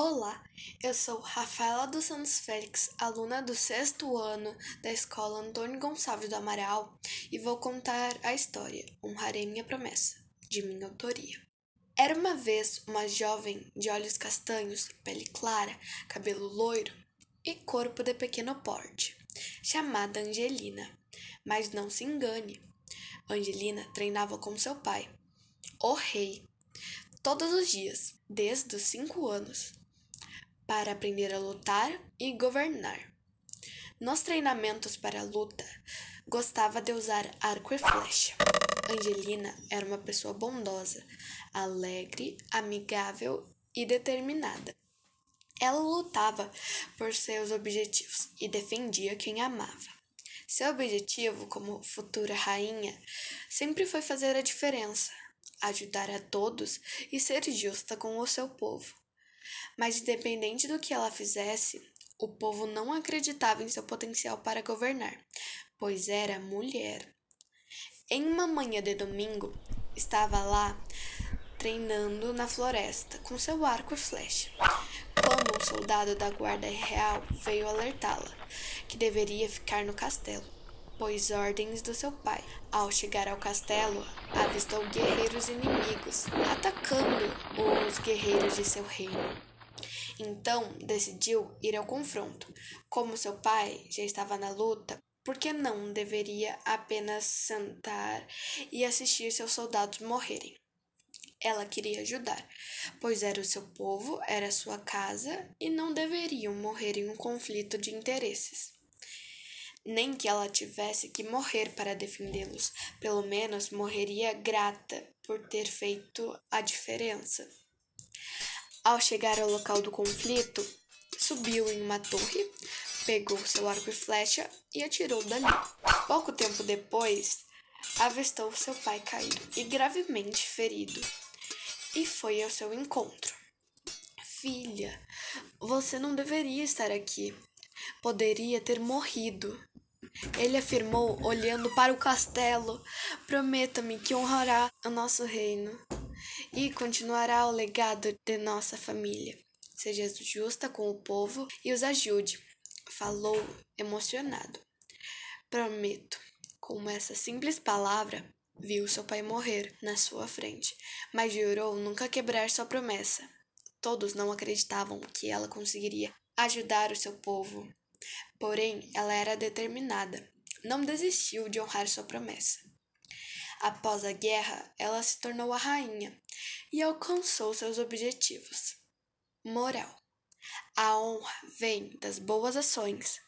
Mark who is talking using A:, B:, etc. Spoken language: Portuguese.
A: Olá, eu sou Rafaela dos Santos Félix, aluna do sexto ano da escola Antônio Gonçalves do Amaral, e vou contar a história Honrarei Minha Promessa, de minha autoria. Era uma vez uma jovem de olhos castanhos, pele clara, cabelo loiro e corpo de pequeno porte, chamada Angelina. Mas não se engane, Angelina treinava com seu pai, o rei, todos os dias, desde os cinco anos para aprender a lutar e governar. Nos treinamentos para a luta, gostava de usar arco e flecha. Angelina era uma pessoa bondosa, alegre, amigável e determinada. Ela lutava por seus objetivos e defendia quem amava. Seu objetivo como futura rainha sempre foi fazer a diferença, ajudar a todos e ser justa com o seu povo. Mas, independente do que ela fizesse, o povo não acreditava em seu potencial para governar, pois era mulher. Em uma manhã de domingo, estava lá treinando na floresta com seu arco e flecha, quando um soldado da guarda real veio alertá-la que deveria ficar no castelo, pois ordens do seu pai. Ao chegar ao castelo, avistou guerreiros inimigos atacando os guerreiros de seu reino. Então decidiu ir ao confronto. Como seu pai já estava na luta, por que não deveria apenas sentar e assistir seus soldados morrerem? Ela queria ajudar, pois era o seu povo, era sua casa e não deveriam morrer em um conflito de interesses. Nem que ela tivesse que morrer para defendê-los, pelo menos morreria grata por ter feito a diferença. Ao chegar ao local do conflito, subiu em uma torre, pegou seu arco e flecha e atirou dali. Pouco tempo depois, avistou seu pai caído e gravemente ferido, e foi ao seu encontro. Filha, você não deveria estar aqui. Poderia ter morrido. Ele afirmou, olhando para o castelo. Prometa-me que honrará o nosso reino e continuará o legado de nossa família. Seja justa com o povo e os ajude. Falou emocionado. Prometo. Com essa simples palavra, viu seu pai morrer na sua frente, mas jurou nunca quebrar sua promessa. Todos não acreditavam que ela conseguiria ajudar o seu povo. Porém, ela era determinada. Não desistiu de honrar sua promessa. Após a guerra, ela se tornou a rainha e alcançou seus objetivos. Moral: A honra vem das boas ações,